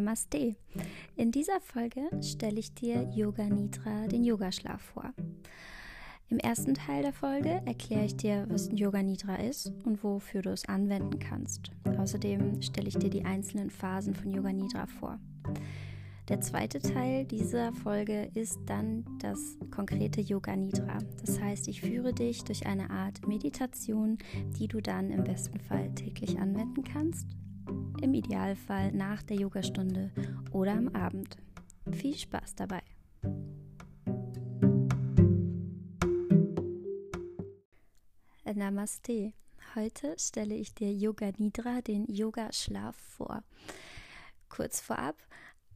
Namaste. In dieser Folge stelle ich dir Yoga Nidra, den Yogaschlaf, vor. Im ersten Teil der Folge erkläre ich dir, was Yoga Nidra ist und wofür du es anwenden kannst. Außerdem stelle ich dir die einzelnen Phasen von Yoga Nidra vor. Der zweite Teil dieser Folge ist dann das konkrete Yoga Nidra. Das heißt, ich führe dich durch eine Art Meditation, die du dann im besten Fall täglich anwenden kannst. Im Idealfall nach der Yogastunde oder am Abend. Viel Spaß dabei! Namaste. Heute stelle ich dir Yoga Nidra, den Yoga Schlaf vor. Kurz vorab,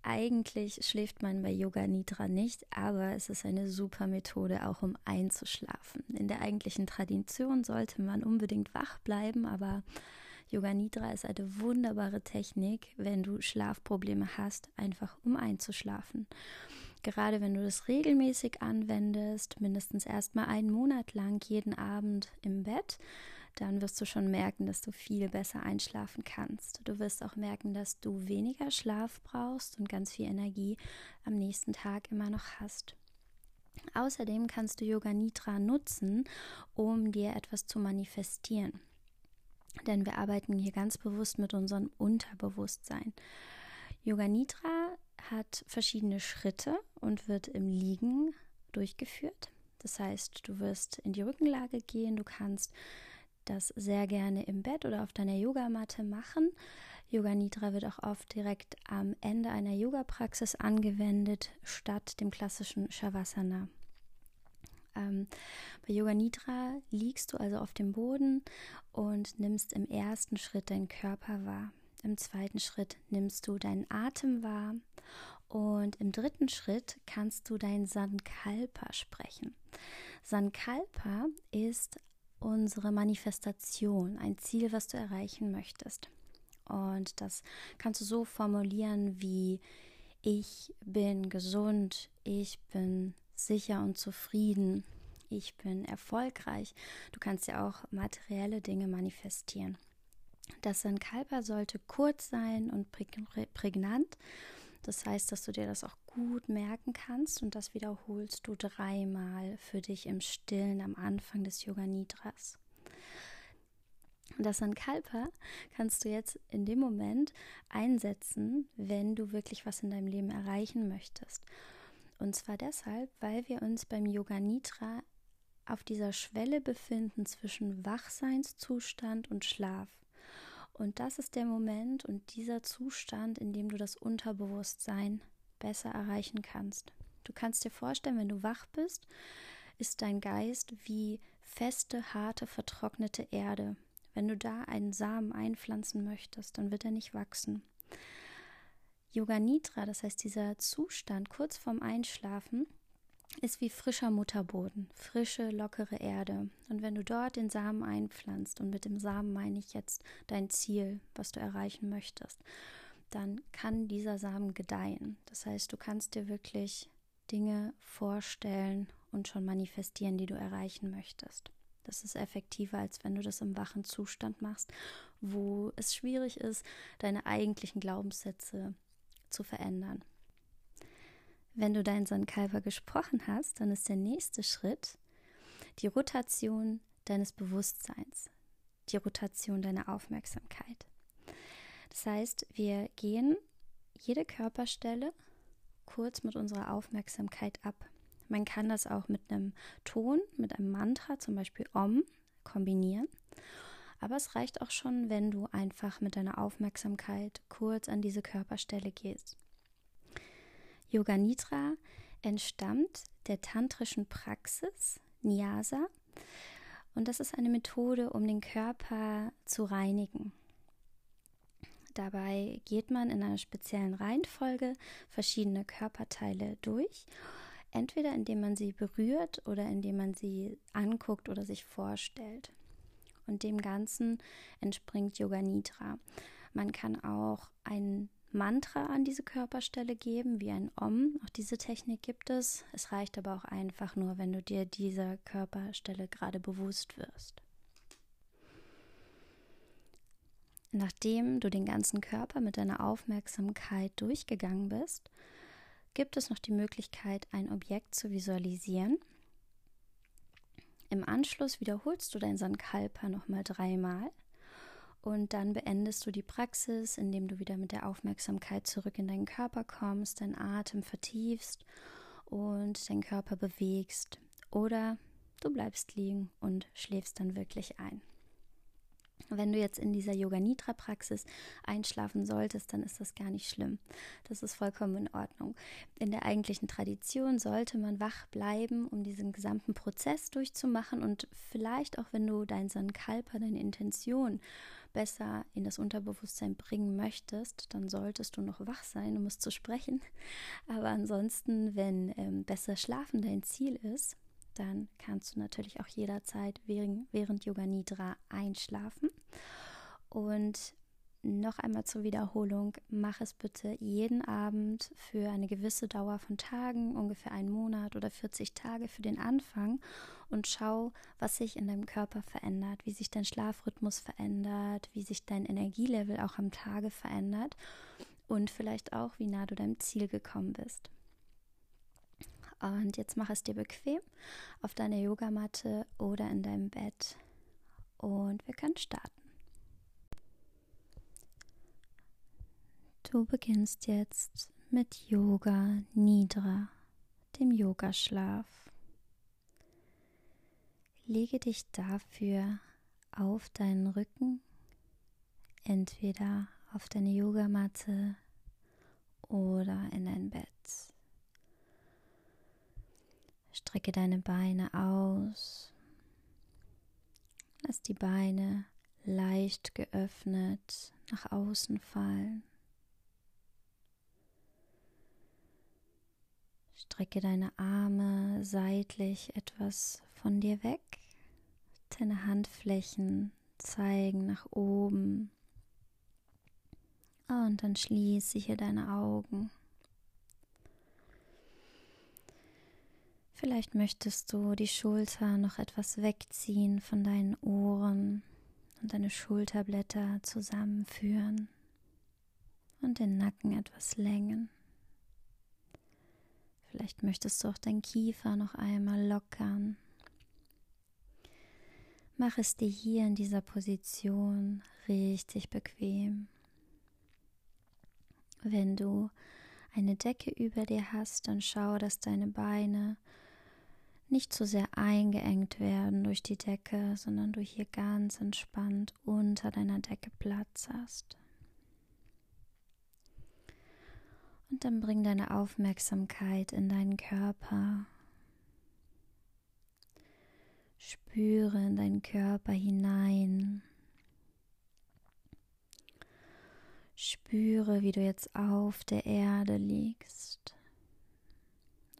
eigentlich schläft man bei Yoga Nidra nicht, aber es ist eine super Methode, auch um einzuschlafen. In der eigentlichen Tradition sollte man unbedingt wach bleiben, aber Yoga Nidra ist eine wunderbare Technik, wenn du Schlafprobleme hast, einfach um einzuschlafen. Gerade wenn du das regelmäßig anwendest, mindestens erstmal einen Monat lang jeden Abend im Bett, dann wirst du schon merken, dass du viel besser einschlafen kannst. Du wirst auch merken, dass du weniger Schlaf brauchst und ganz viel Energie am nächsten Tag immer noch hast. Außerdem kannst du Yoga Nidra nutzen, um dir etwas zu manifestieren. Denn wir arbeiten hier ganz bewusst mit unserem Unterbewusstsein. Yoga Nidra hat verschiedene Schritte und wird im Liegen durchgeführt. Das heißt, du wirst in die Rückenlage gehen, du kannst das sehr gerne im Bett oder auf deiner Yogamatte machen. Yoga Nidra wird auch oft direkt am Ende einer Yoga-Praxis angewendet, statt dem klassischen Shavasana. Ähm, bei Yoga Nidra liegst du also auf dem Boden und nimmst im ersten Schritt deinen Körper wahr. Im zweiten Schritt nimmst du deinen Atem wahr und im dritten Schritt kannst du dein Sankalpa sprechen. Sankalpa ist unsere Manifestation, ein Ziel, was du erreichen möchtest. Und das kannst du so formulieren wie ich bin gesund, ich bin sicher und zufrieden, ich bin erfolgreich. Du kannst ja auch materielle Dinge manifestieren. Das Sankalpa sollte kurz sein und prägnant. Das heißt, dass du dir das auch gut merken kannst und das wiederholst du dreimal für dich im Stillen am Anfang des Yoga Nidras. Das Sankalpa kannst du jetzt in dem Moment einsetzen, wenn du wirklich was in deinem Leben erreichen möchtest. Und zwar deshalb, weil wir uns beim Yoga Nidra auf dieser Schwelle befinden zwischen Wachseinszustand und Schlaf. Und das ist der Moment und dieser Zustand, in dem du das Unterbewusstsein besser erreichen kannst. Du kannst dir vorstellen, wenn du wach bist, ist dein Geist wie feste, harte, vertrocknete Erde. Wenn du da einen Samen einpflanzen möchtest, dann wird er nicht wachsen. Yoga Nidra, das heißt dieser Zustand kurz vorm Einschlafen, ist wie frischer Mutterboden, frische, lockere Erde. Und wenn du dort den Samen einpflanzt, und mit dem Samen meine ich jetzt dein Ziel, was du erreichen möchtest, dann kann dieser Samen gedeihen. Das heißt, du kannst dir wirklich Dinge vorstellen und schon manifestieren, die du erreichen möchtest. Das ist effektiver, als wenn du das im wachen Zustand machst, wo es schwierig ist, deine eigentlichen Glaubenssätze zu verändern. Wenn du deinen Sankalpa gesprochen hast, dann ist der nächste Schritt die Rotation deines Bewusstseins, die Rotation deiner Aufmerksamkeit. Das heißt, wir gehen jede Körperstelle kurz mit unserer Aufmerksamkeit ab. Man kann das auch mit einem Ton, mit einem Mantra, zum Beispiel Om, kombinieren. Aber es reicht auch schon, wenn du einfach mit deiner Aufmerksamkeit kurz an diese Körperstelle gehst. Yoga Nidra entstammt der tantrischen Praxis Nyasa und das ist eine Methode, um den Körper zu reinigen. Dabei geht man in einer speziellen Reihenfolge verschiedene Körperteile durch, entweder indem man sie berührt oder indem man sie anguckt oder sich vorstellt. Und dem Ganzen entspringt Yoga Nidra. Man kann auch einen Mantra an diese Körperstelle geben, wie ein Om. Auch diese Technik gibt es. Es reicht aber auch einfach nur, wenn du dir dieser Körperstelle gerade bewusst wirst. Nachdem du den ganzen Körper mit deiner Aufmerksamkeit durchgegangen bist, gibt es noch die Möglichkeit, ein Objekt zu visualisieren. Im Anschluss wiederholst du dein Sankalpa nochmal dreimal und dann beendest du die Praxis, indem du wieder mit der Aufmerksamkeit zurück in deinen Körper kommst, deinen Atem vertiefst und deinen Körper bewegst. Oder du bleibst liegen und schläfst dann wirklich ein. Wenn du jetzt in dieser Yoga Nidra Praxis einschlafen solltest, dann ist das gar nicht schlimm. Das ist vollkommen in Ordnung. In der eigentlichen Tradition sollte man wach bleiben, um diesen gesamten Prozess durchzumachen und vielleicht auch wenn du dein Sankalpa, deine Intention besser in das Unterbewusstsein bringen möchtest, dann solltest du noch wach sein, um es zu sprechen. Aber ansonsten, wenn ähm, besser schlafen dein Ziel ist, dann kannst du natürlich auch jederzeit während, während Yoga Nidra einschlafen. Und noch einmal zur Wiederholung, mach es bitte jeden Abend für eine gewisse Dauer von Tagen, ungefähr einen Monat oder 40 Tage für den Anfang und schau, was sich in deinem Körper verändert, wie sich dein Schlafrhythmus verändert, wie sich dein Energielevel auch am Tage verändert und vielleicht auch, wie nah du deinem Ziel gekommen bist. Und jetzt mach es dir bequem auf deiner Yogamatte oder in deinem Bett. Und wir können starten. Du beginnst jetzt mit Yoga Nidra, dem Yogaschlaf. Lege dich dafür auf deinen Rücken, entweder auf deine Yogamatte oder in dein Bett. Strecke deine Beine aus. Lass die Beine leicht geöffnet nach außen fallen. Strecke deine Arme seitlich etwas von dir weg. Deine Handflächen zeigen nach oben. Und dann schließe hier deine Augen. Vielleicht möchtest du die Schulter noch etwas wegziehen von deinen Ohren und deine Schulterblätter zusammenführen und den Nacken etwas längen. Vielleicht möchtest du auch dein Kiefer noch einmal lockern. Mach es dir hier in dieser Position richtig bequem. Wenn du eine Decke über dir hast, dann schau, dass deine Beine nicht zu sehr eingeengt werden durch die Decke, sondern du hier ganz entspannt unter deiner Decke Platz hast. Und dann bring deine Aufmerksamkeit in deinen Körper. Spüre in deinen Körper hinein. Spüre, wie du jetzt auf der Erde liegst.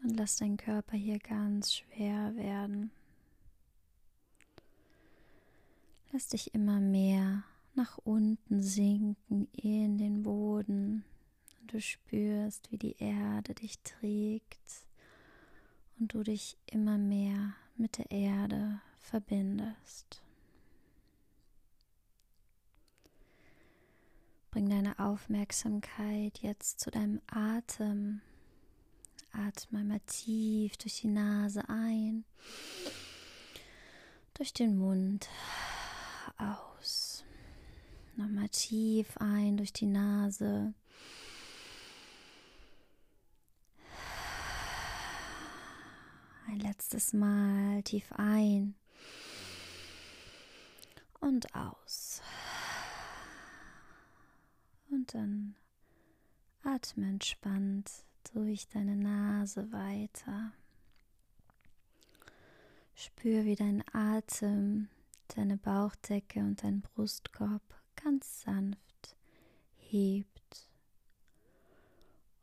Und lass deinen Körper hier ganz schwer werden. Lass dich immer mehr nach unten sinken in den Boden. Und du spürst, wie die Erde dich trägt und du dich immer mehr mit der Erde verbindest. Bring deine Aufmerksamkeit jetzt zu deinem Atem. Atme einmal tief durch die Nase ein, durch den Mund aus. Nochmal tief ein durch die Nase. Ein letztes Mal tief ein und aus. Und dann atme entspannt durch deine Nase weiter. Spür, wie dein Atem deine Bauchdecke und dein Brustkorb ganz sanft hebt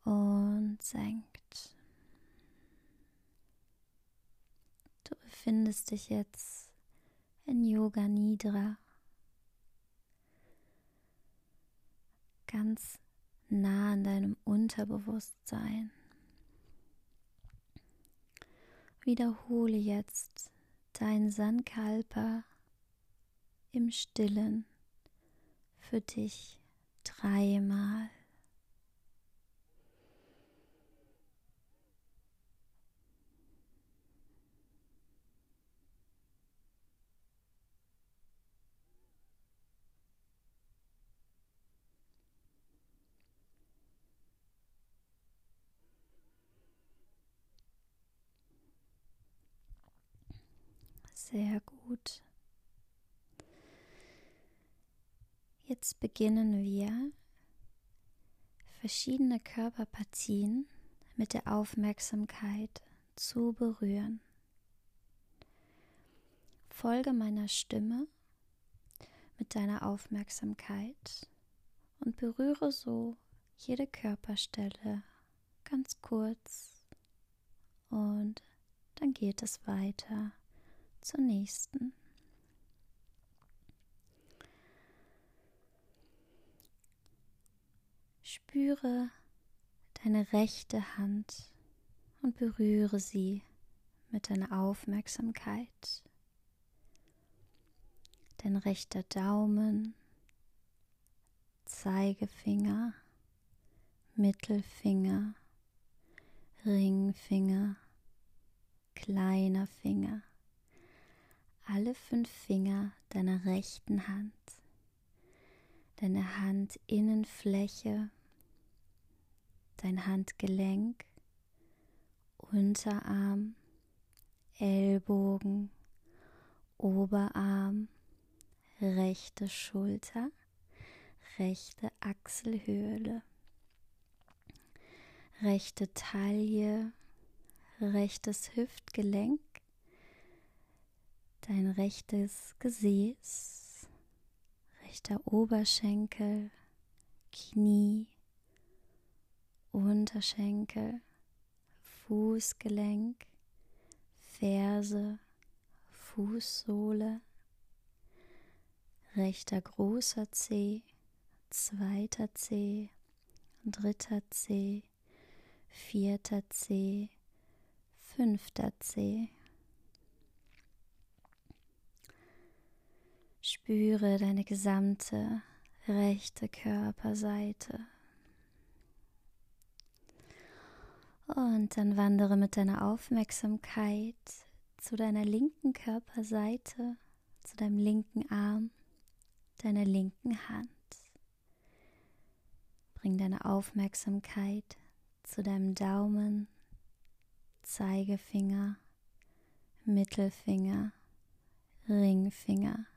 und senkt. Du befindest dich jetzt in Yoga Nidra. Ganz nah an deinem Unterbewusstsein. Wiederhole jetzt dein Sankalpa im Stillen für dich dreimal. Sehr gut. Jetzt beginnen wir verschiedene Körperpartien mit der Aufmerksamkeit zu berühren. Folge meiner Stimme mit deiner Aufmerksamkeit und berühre so jede Körperstelle ganz kurz und dann geht es weiter zur nächsten. Spüre deine rechte Hand und berühre sie mit deiner Aufmerksamkeit. Dein rechter Daumen, Zeigefinger, Mittelfinger, Ringfinger, kleiner Finger alle fünf Finger deiner rechten Hand, deine Handinnenfläche, dein Handgelenk, Unterarm, Ellbogen, Oberarm, rechte Schulter, rechte Achselhöhle, rechte Taille, rechtes Hüftgelenk, dein rechtes Gesäß, rechter Oberschenkel, Knie, Unterschenkel, Fußgelenk, Ferse, Fußsohle, rechter großer Zeh, zweiter Zeh, dritter Zeh, vierter Zeh, fünfter Zeh. Spüre deine gesamte rechte Körperseite. Und dann wandere mit deiner Aufmerksamkeit zu deiner linken Körperseite, zu deinem linken Arm, deiner linken Hand. Bring deine Aufmerksamkeit zu deinem Daumen, Zeigefinger, Mittelfinger, Ringfinger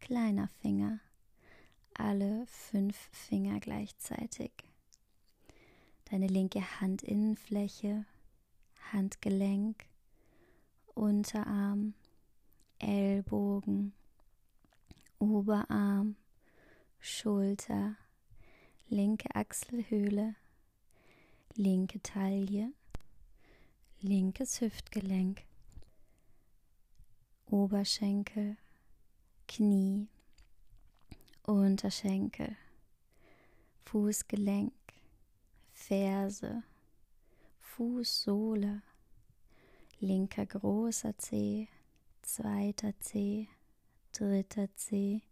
kleiner Finger, alle fünf Finger gleichzeitig. Deine linke Handinnenfläche, Handgelenk, Unterarm, Ellbogen, Oberarm, Schulter, linke Achselhöhle, linke Taille, linkes Hüftgelenk, Oberschenkel, Knie, Unterschenkel, Fußgelenk, Ferse, Fußsohle, linker großer Zeh, zweiter Zeh, dritter Zeh,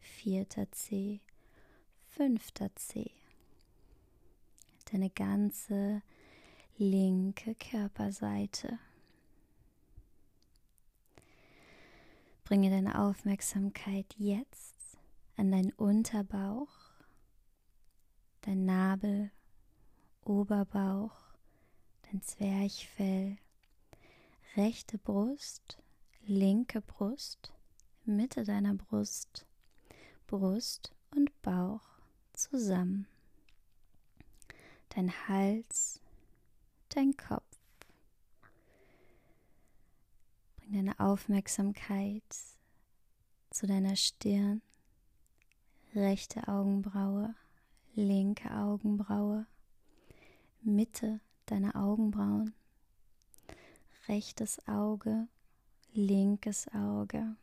vierter Zeh, fünfter Zeh. Deine ganze linke Körperseite. Bringe deine Aufmerksamkeit jetzt an deinen Unterbauch, dein Nabel, Oberbauch, dein Zwerchfell, rechte Brust, linke Brust, Mitte deiner Brust, Brust und Bauch zusammen. Dein Hals, dein Kopf. Deine Aufmerksamkeit zu deiner Stirn, rechte Augenbraue, linke Augenbraue, Mitte deiner Augenbrauen, rechtes Auge, linkes Auge,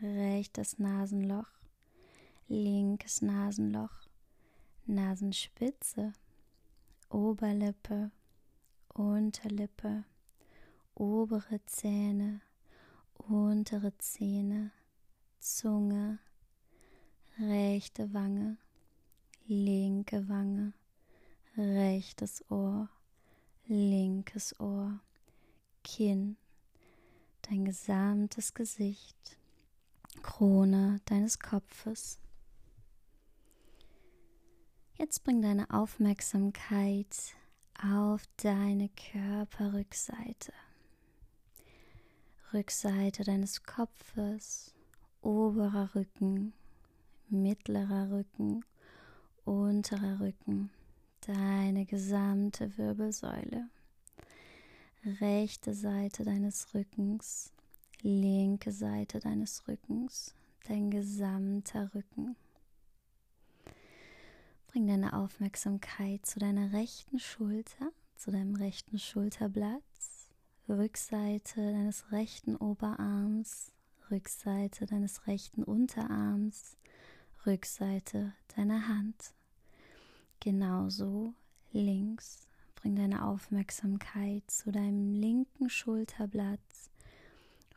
rechtes Nasenloch, linkes Nasenloch, Nasenspitze, Oberlippe, Unterlippe, obere Zähne, untere Zähne, Zunge, rechte Wange, linke Wange, rechtes Ohr, linkes Ohr, Kinn, dein gesamtes Gesicht, Krone deines Kopfes. Jetzt bring deine Aufmerksamkeit auf deine Körperrückseite. Rückseite deines Kopfes, oberer Rücken, mittlerer Rücken, unterer Rücken, deine gesamte Wirbelsäule, rechte Seite deines Rückens, linke Seite deines Rückens, dein gesamter Rücken. Bring deine Aufmerksamkeit zu deiner rechten Schulter, zu deinem rechten Schulterblatt, Rückseite deines rechten Oberarms, Rückseite deines rechten Unterarms, Rückseite deiner Hand. Genauso links. Bring deine Aufmerksamkeit zu deinem linken Schulterblatt,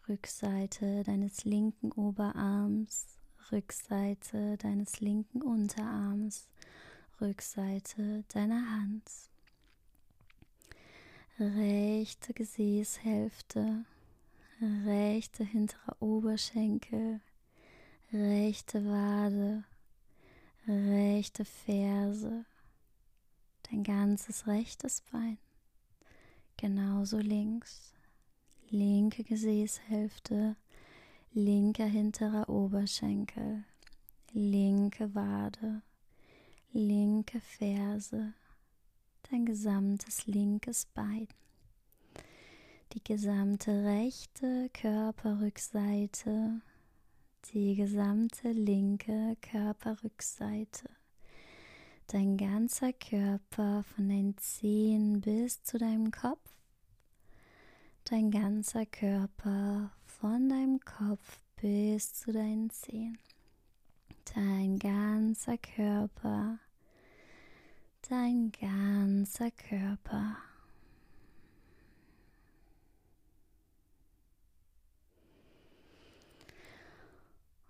Rückseite deines linken Oberarms, Rückseite deines linken Unterarms, Rückseite deiner Hand. Rechte Gesäßhälfte, rechte hintere Oberschenkel, rechte Wade, rechte Ferse, dein ganzes rechtes Bein, genauso links, linke Gesäßhälfte, linker hinterer Oberschenkel, linke Wade, linke Ferse, dein gesamtes linkes Bein, die gesamte rechte Körperrückseite, die gesamte linke Körperrückseite, dein ganzer Körper von den Zehen bis zu deinem Kopf, dein ganzer Körper von deinem Kopf bis zu deinen Zehen. Dein ganzer Körper, dein ganzer Körper.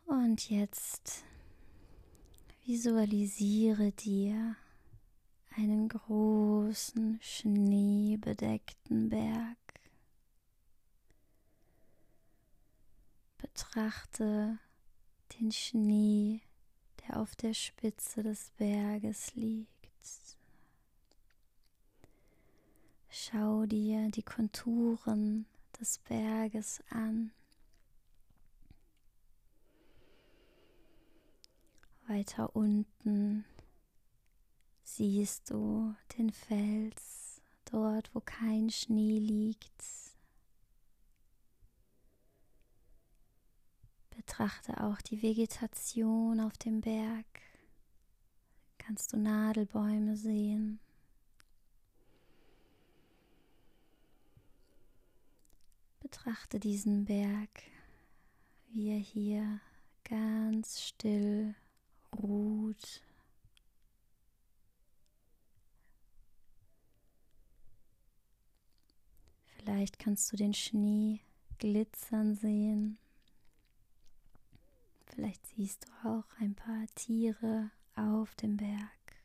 Und jetzt visualisiere dir einen großen schneebedeckten Berg. Betrachte den Schnee, der auf der Spitze des Berges liegt. Schau dir die Konturen des Berges an. Weiter unten siehst du den Fels, dort wo kein Schnee liegt. Betrachte auch die Vegetation auf dem Berg. Kannst du Nadelbäume sehen. Betrachte diesen Berg, wie er hier ganz still ruht. Vielleicht kannst du den Schnee glitzern sehen. Vielleicht siehst du auch ein paar Tiere auf dem Berg.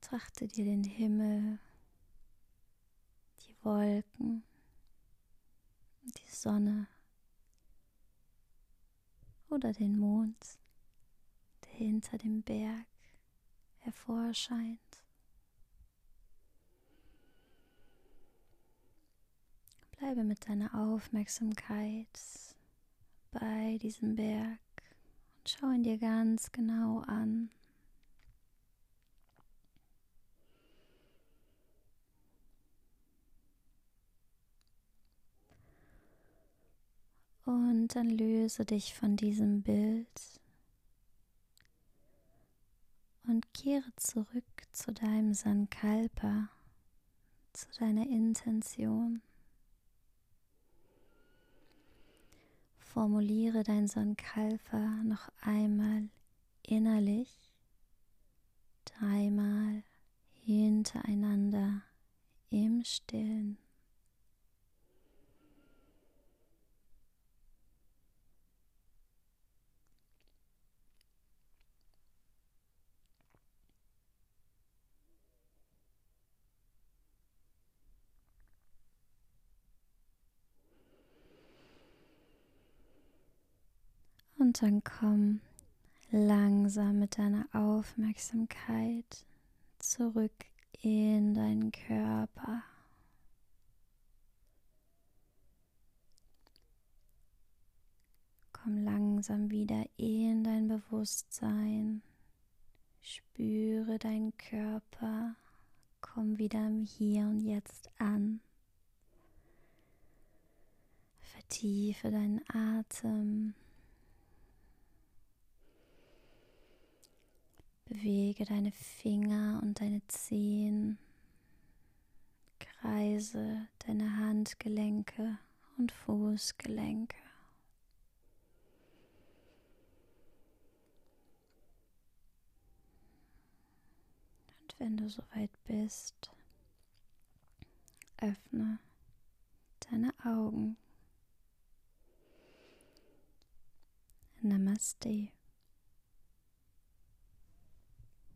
Betrachte dir den Himmel, Wolken, die Sonne oder den Mond, der hinter dem Berg hervorscheint. Bleibe mit deiner Aufmerksamkeit bei diesem Berg und schau ihn dir ganz genau an. Und dann löse dich von diesem Bild und kehre zurück zu deinem Sankalpa, zu deiner Intention. Formuliere dein Sankalpa noch einmal innerlich, dreimal hintereinander im Stillen. Und dann komm langsam mit deiner Aufmerksamkeit zurück in deinen Körper. Komm langsam wieder in dein Bewusstsein. Spüre deinen Körper. Komm wieder im Hier und Jetzt an. Vertiefe deinen Atem. Bewege deine Finger und deine Zehen. Kreise deine Handgelenke und Fußgelenke. Und wenn du soweit bist, öffne deine Augen. Namaste.